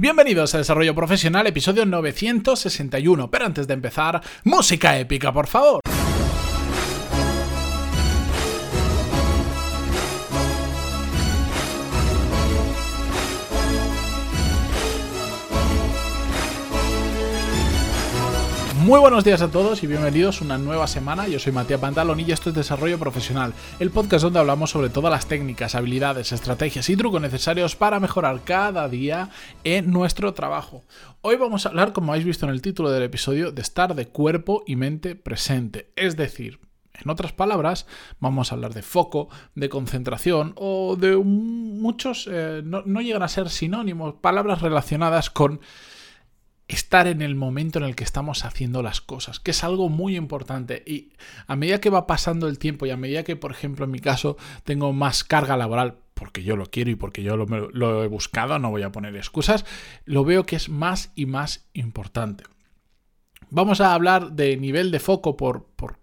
Bienvenidos a Desarrollo Profesional, episodio 961. Pero antes de empezar, música épica, por favor. Muy buenos días a todos y bienvenidos a una nueva semana. Yo soy Matías Pantalón y esto es Desarrollo Profesional, el podcast donde hablamos sobre todas las técnicas, habilidades, estrategias y trucos necesarios para mejorar cada día en nuestro trabajo. Hoy vamos a hablar, como habéis visto en el título del episodio, de estar de cuerpo y mente presente. Es decir, en otras palabras, vamos a hablar de foco, de concentración o de muchos, eh, no, no llegan a ser sinónimos, palabras relacionadas con estar en el momento en el que estamos haciendo las cosas, que es algo muy importante. Y a medida que va pasando el tiempo y a medida que, por ejemplo, en mi caso, tengo más carga laboral, porque yo lo quiero y porque yo lo, he buscado, no voy a poner excusas, lo veo que es más y más importante. Vamos a hablar de nivel de foco por, por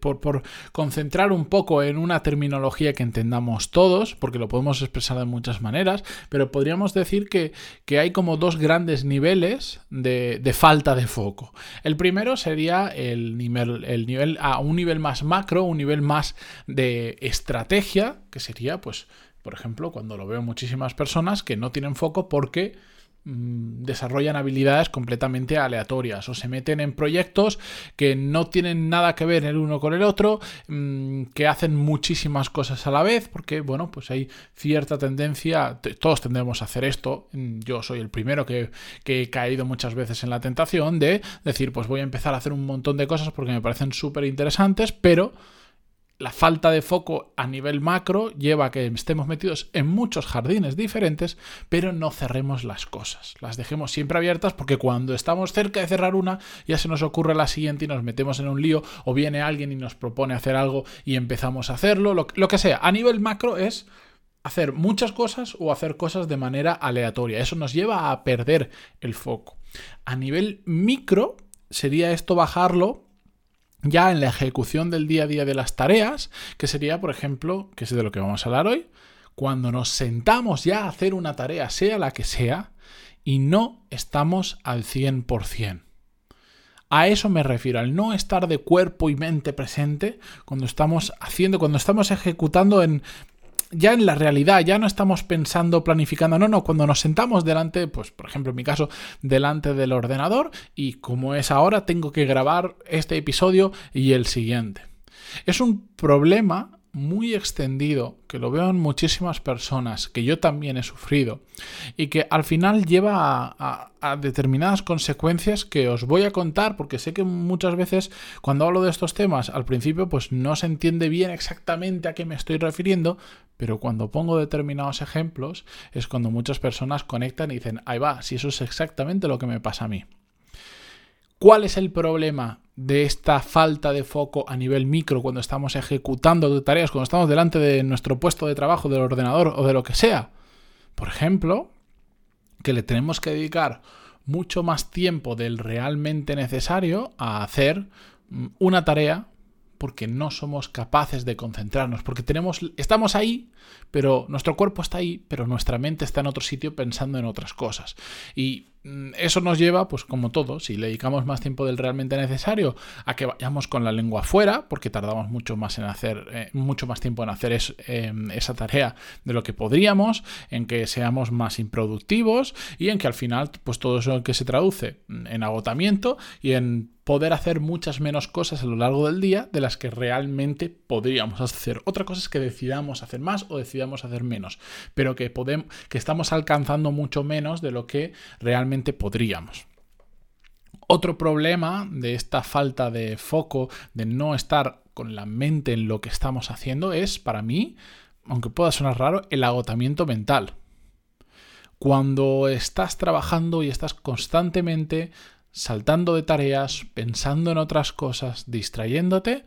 por, concentrar un poco en una terminología que entendamos todos, porque lo podemos expresar de muchas maneras, pero podríamos decir que, hay como dos grandes niveles de, falta de foco. El primero sería el nivel, el nivel a un nivel más macro, un nivel más de estrategia, que sería, pues, por ejemplo, cuando lo veo muchísimas personas que no tienen foco porque desarrollan habilidades completamente aleatorias o se meten en proyectos que no tienen nada que ver el uno con el otro, mm, que hacen muchísimas cosas a la vez, porque bueno, pues hay cierta tendencia, todos tendremos a hacer esto, mm, yo soy el primero que, que he caído muchas veces en la tentación de decir, pues voy a empezar a hacer un montón de cosas porque me parecen súper interesantes, pero la falta de foco a nivel macro lleva a que estemos metidos en muchos jardines diferentes, pero no cerremos las cosas. Las dejemos siempre abiertas porque cuando estamos cerca de cerrar una, ya se nos ocurre la siguiente y nos metemos en un lío, o viene alguien y nos propone hacer algo y empezamos a hacerlo, lo, que sea. A nivel macro es hacer muchas cosas o hacer cosas de manera aleatoria. Eso nos lleva a perder el foco. A nivel micro sería esto bajarlo ya en la ejecución del día a día de las tareas, que sería, por ejemplo, que es de lo que vamos a hablar hoy, cuando nos sentamos ya a hacer una tarea, sea la que sea, y no estamos al 100%. A eso me refiero, al no estar de cuerpo y mente presente cuando estamos haciendo, cuando estamos ejecutando en ya en la realidad, ya no estamos pensando, planificando, no, no, cuando nos sentamos delante, pues por ejemplo en mi caso, delante del ordenador y como es ahora, tengo que grabar este episodio y el siguiente. Es un problema muy extendido, que lo veo en muchísimas personas, que yo también he sufrido, y que al final lleva a, determinadas consecuencias que os voy a contar, porque sé que muchas veces cuando hablo de estos temas, al principio pues no se entiende bien exactamente a qué me estoy refiriendo, pero cuando pongo determinados ejemplos es cuando muchas personas conectan y dicen, ahí va, si eso es exactamente lo que me pasa a mí. ¿Cuál es el problema de esta falta de foco a nivel micro cuando estamos ejecutando tareas, cuando estamos delante de nuestro puesto de trabajo, del ordenador o de lo que sea? Por ejemplo, que le tenemos que dedicar mucho más tiempo del realmente necesario a hacer mm, una tarea porque no somos capaces de concentrarnos, porque tenemos, estamos ahí, pero nuestro cuerpo está ahí, pero nuestra mente está en otro sitio pensando en otras cosas. Y eso nos lleva, pues como todo, si le dedicamos más tiempo del realmente necesario, a que vayamos con la lengua fuera, porque tardamos mucho más en hacer, eh, mucho más tiempo en hacer em, esa tarea de lo que podríamos, en que seamos más improductivos y en que al final, pues todo eso que se traduce en agotamiento y en poder hacer muchas menos cosas a lo largo del día de las que realmente podríamos hacer. Otra cosa es que decidamos hacer más o decidamos hacer menos, pero que, podemos, que estamos alcanzando mucho menos de lo que realmente podríamos. Otro problema de esta falta de foco, de no estar con la mente en lo que estamos haciendo, es para mí, aunque pueda sonar raro, el agotamiento mental. Cuando estás trabajando y estás constantemente saltando de tareas, pensando en otras cosas, distrayéndote,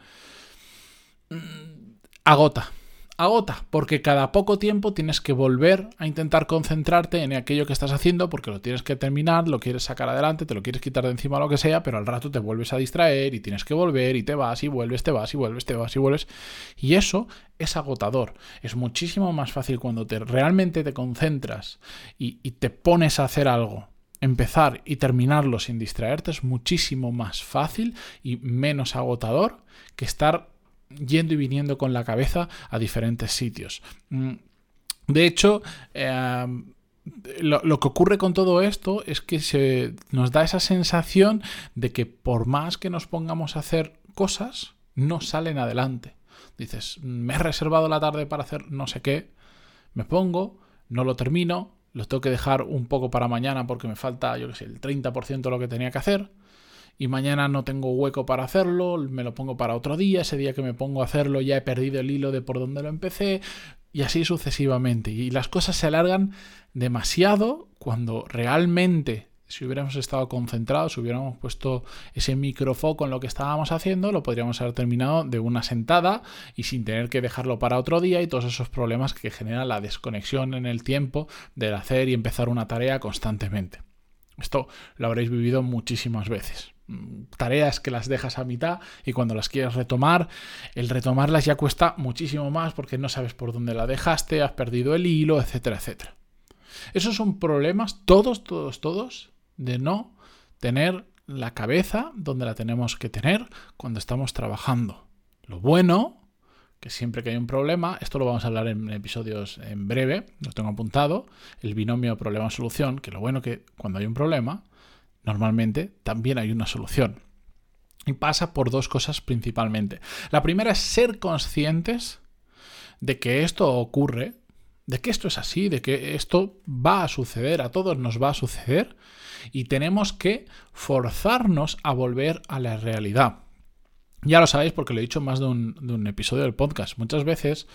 mm, agota. Agota, porque cada poco tiempo tienes que volver a intentar concentrarte en aquello que estás haciendo, porque lo tienes que terminar, lo quieres sacar adelante, te lo quieres quitar de encima lo que sea, pero al rato te vuelves a distraer y tienes que volver y te vas y vuelves, te vas y vuelves, te vas y vuelves. Y eso es agotador. Es muchísimo más fácil cuando te realmente te concentras y, y te pones a hacer algo empezar y terminarlo sin distraerte es muchísimo más fácil y menos agotador que estar yendo y viniendo con la cabeza a diferentes sitios. Mm, de hecho, em, lo, que ocurre con todo esto es que se nos da esa sensación de que por más que nos pongamos a hacer cosas, no salen adelante. Dices, me he reservado la tarde para hacer no sé qué, me pongo, no lo termino, lo tengo que dejar un poco para mañana porque me falta, yo qué sé, el 30% de lo que tenía que hacer y mañana no tengo hueco para hacerlo, me lo pongo para otro día, ese día que me pongo a hacerlo ya he perdido el hilo de por dónde lo empecé, y así sucesivamente. Y las cosas se alargan demasiado cuando realmente, si hubiéramos estado concentrados, si hubiéramos puesto ese microfoco en lo que estábamos haciendo, lo podríamos haber terminado de una sentada y sin tener que dejarlo para otro día y todos esos problemas que generan la desconexión en el tiempo del hacer y empezar una tarea constantemente. Esto lo habréis vivido muchísimas veces tareas que las dejas a mitad y cuando las quieres retomar, el retomarlas ya cuesta muchísimo más porque no sabes por dónde la dejaste, has perdido el hilo, etcétera, etcétera. Esos son problemas, todos, todos, todos, de no tener la cabeza donde la tenemos que tener cuando estamos trabajando. Lo bueno, que siempre que hay un problema, esto lo vamos a hablar en episodios en breve, lo tengo apuntado, el binomio problema-solución, que lo bueno que cuando hay un problema, normalmente también hay una solución. Y pasa por dos cosas principalmente. La primera es ser conscientes de que esto ocurre, de que esto es así, de que esto va a suceder, a todos nos va a suceder, y tenemos que forzarnos a volver a la realidad. Ya lo sabéis porque lo he dicho más de un, episodio del podcast. Muchas veces,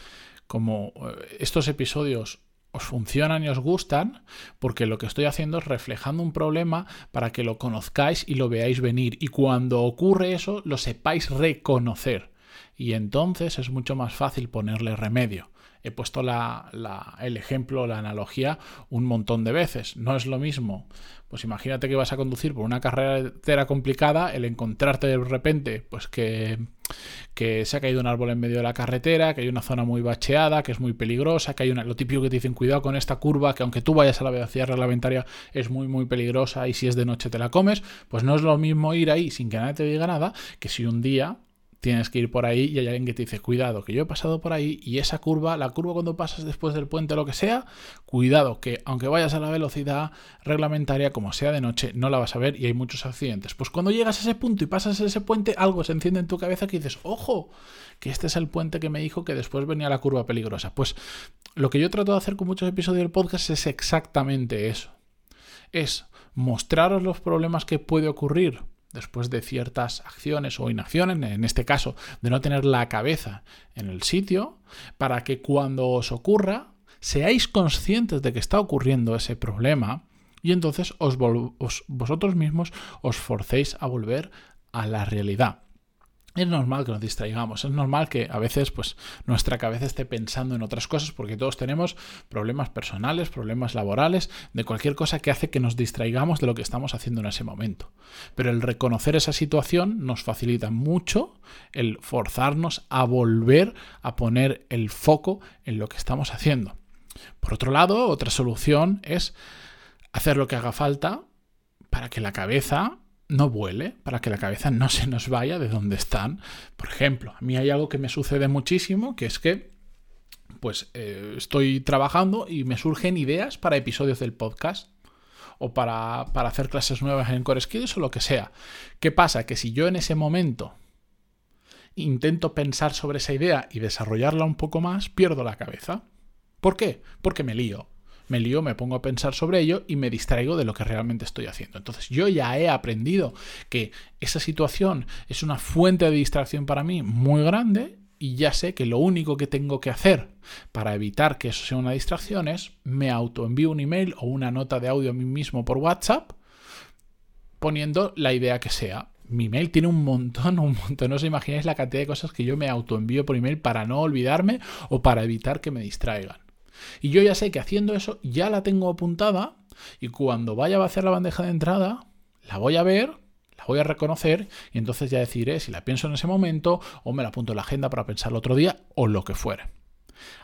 como eh, estos episodios os funcionan y os gustan, porque lo que estoy haciendo es reflejando un problema para que lo conozcáis y lo veáis venir. Y cuando ocurre eso, lo sepáis reconocer. Y entonces es mucho más fácil ponerle remedio. He puesto el ejemplo, la analogía, un montón de veces. No es lo mismo. Pues imagínate que vas a conducir por una carretera complicada, el encontrarte de repente, pues que, que se ha caído un árbol en medio de la carretera, que hay una zona muy bacheada, que es muy peligrosa, que hay una, lo típico que te dicen, cuidado con esta curva, que aunque tú vayas a la velocidad reglamentaria es muy, muy peligrosa y si es de noche te la comes, pues no es lo mismo ir ahí sin que nadie te diga nada, que si un día tienes que ir por ahí y hay alguien que te dice, cuidado, que yo he pasado por ahí y esa curva, la curva cuando pasas después del puente o lo que sea, cuidado, que aunque vayas a la velocidad reglamentaria, como sea de noche, no la vas a ver y hay muchos accidentes. Pues cuando llegas a ese punto y pasas ese puente, algo se enciende en tu cabeza que dices, ojo, que este es el puente que me dijo que después venía la curva peligrosa. Pues lo que yo trato de hacer con muchos episodios del podcast es exactamente eso. Es mostraros los problemas que puede ocurrir después de ciertas acciones o inacciones, en este caso de no tener la cabeza en el sitio, para que cuando os ocurra seáis conscientes de que está ocurriendo ese problema y entonces os, vosotros mismos os forcéis a volver a la realidad. Es normal que nos distraigamos, es normal que a veces pues, nuestra cabeza esté pensando en otras cosas porque todos tenemos problemas personales, problemas laborales, de cualquier cosa que hace que nos distraigamos de lo que estamos haciendo en ese momento. Pero el reconocer esa situación nos facilita mucho el forzarnos a volver a poner el foco en lo que estamos haciendo. Por otro lado, otra solución es hacer lo que haga falta para que la cabeza no vuele, para que la cabeza no se nos vaya de donde están. Por ejemplo, a mí hay algo que me sucede muchísimo, que es que pues eh, estoy trabajando y me surgen ideas para episodios del podcast o para, para hacer clases nuevas en Core Skills o lo que sea. ¿Qué pasa? Que si yo en ese momento intento pensar sobre esa idea y desarrollarla un poco más, pierdo la cabeza. ¿Por qué? Porque me lío me lío, me pongo a pensar sobre ello y me distraigo de lo que realmente estoy haciendo. Entonces yo ya he aprendido que esa situación es una fuente de distracción para mí muy grande y ya sé que lo único que tengo que hacer para evitar que eso sea una distracción es me autoenvío un email o una nota de audio a mí mismo por WhatsApp poniendo la idea que sea. mi mail tiene un montón, un montón. No os imagináis la cantidad de cosas que yo me autoenvío por email para no olvidarme o para evitar que me distraigan. Y yo ya sé que haciendo eso ya la tengo apuntada y cuando vaya a vaciar la bandeja de entrada, la voy a ver, la voy a reconocer y entonces ya decidiré si la pienso en ese momento o me la apunto en la agenda para pensarlo otro día o lo que fuere.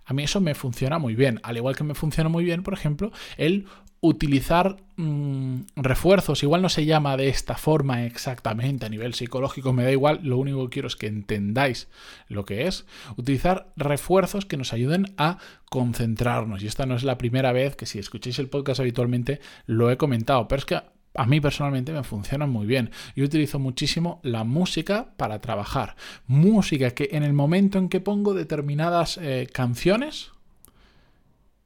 A mí eso me funciona muy bien, al igual que me funciona muy bien, por ejemplo, el utilizar mm, refuerzos, igual no se llama de esta forma exactamente a nivel psicológico, me da igual, lo único que quiero es que entendáis lo que es, utilizar refuerzos que nos ayuden a concentrarnos. Y esta no es la primera vez que si escucháis el podcast habitualmente lo he comentado, pero es que a mí personalmente me funcionan muy bien. Yo utilizo muchísimo la música para trabajar. Música que en el momento en que pongo determinadas eh, canciones,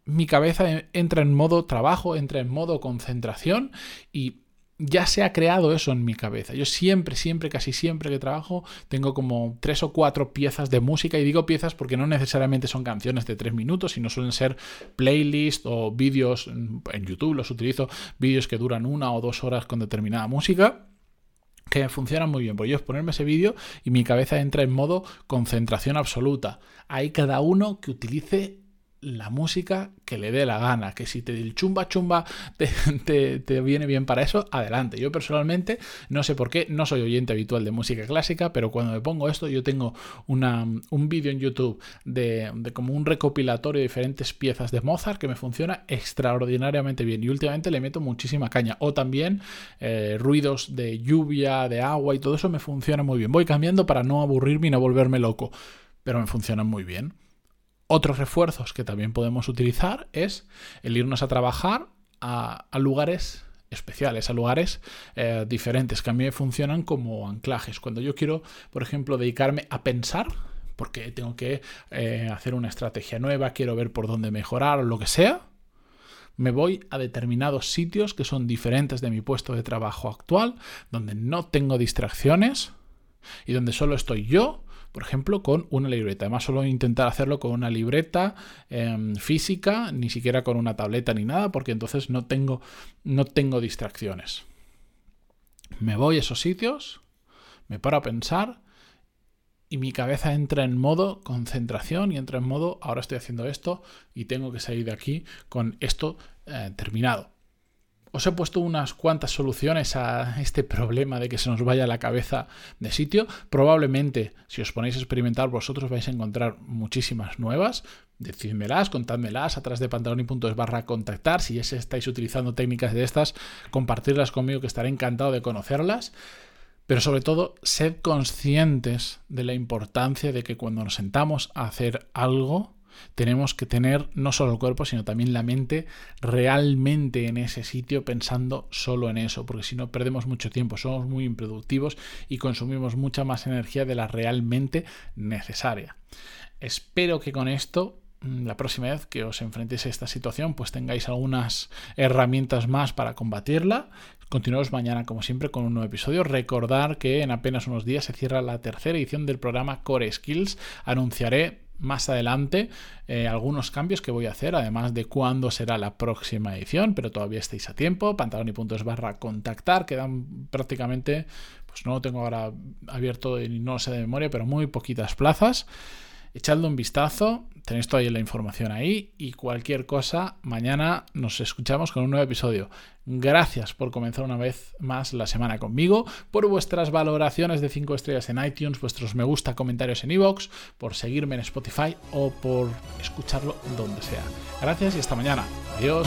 mi cabeza entra en modo trabajo, entra en modo concentración y ya se ha creado eso en mi cabeza. Yo siempre, siempre, casi siempre que trabajo, tengo como tres o cuatro piezas de música. Y digo piezas porque no necesariamente son canciones de tres minutos, sino suelen ser playlists o vídeos en YouTube. Los utilizo, vídeos que duran una o dos horas con determinada música que funcionan muy bien. Pues yo es ponerme ese vídeo y mi cabeza entra en modo concentración absoluta. Hay cada uno que utilice la música que le dé la gana, que si te el chumba chumba te, te, viene bien para eso, adelante. Yo personalmente no sé por qué, no soy oyente habitual de música clásica, pero cuando me pongo esto yo tengo una, un vídeo en YouTube de, de, como un recopilatorio de diferentes piezas de Mozart que me funciona extraordinariamente bien y últimamente le meto muchísima caña. O también eh, ruidos de lluvia, de agua y todo eso me funciona muy bien. Voy cambiando para no aburrirme y no volverme loco, pero me funcionan muy bien. Otros refuerzos que también podemos utilizar es el irnos a trabajar a, lugares especiales, a lugares eh, diferentes, que a mí me funcionan como anclajes. Cuando yo quiero, por ejemplo, dedicarme a pensar, porque tengo que eh, hacer una estrategia nueva, quiero ver por dónde mejorar o lo que sea, me voy a determinados sitios que son diferentes de mi puesto de trabajo actual, donde no tengo distracciones y donde solo estoy yo por ejemplo, con una libreta. Además, solo intentar hacerlo con una libreta em, física, ni siquiera con una tableta ni nada, porque entonces no tengo, no tengo distracciones. Me voy a esos sitios, me paro a pensar y mi cabeza entra en modo concentración y entra en modo ahora estoy haciendo esto y tengo que salir de aquí con esto eh, terminado. Os he puesto unas cuantas soluciones a este problema de que se nos vaya la cabeza de sitio. Probablemente, si os ponéis a experimentar vosotros, vais a encontrar muchísimas nuevas. Decídmelas, contádmelas a través de pantaloni.es barra contactar. Si ya estáis utilizando técnicas de estas, compartirlas conmigo que estaré encantado de conocerlas. Pero sobre todo, sed conscientes de la importancia de que cuando nos sentamos a hacer algo, tenemos que tener no solo el cuerpo, sino también la mente realmente en ese sitio pensando solo en eso, porque si no perdemos mucho tiempo, somos muy improductivos y consumimos mucha más energía de la realmente necesaria. Espero que con esto mm, la próxima vez que os enfrentéis a esta situación, pues tengáis algunas herramientas más para combatirla. Continuamos mañana, como siempre, con un nuevo episodio. Recordar que en apenas unos días se cierra la tercera edición del programa Core Skills. Anunciaré más adelante eh, algunos cambios que voy a hacer, además de cuándo será la próxima edición, pero todavía estáis a tiempo. Pantaloni.es barra contactar, quedan prácticamente, pues no lo tengo ahora abierto y no sé de memoria, pero muy poquitas plazas. Echadle un vistazo, tenéis toda la información ahí y cualquier cosa, mañana nos escuchamos con un nuevo episodio. Gracias por comenzar una vez más la semana conmigo, por vuestras valoraciones de 5 estrellas en iTunes, vuestros me gusta, comentarios en iVoox, por seguirme en Spotify o por escucharlo donde sea. Gracias y hasta mañana. Adiós.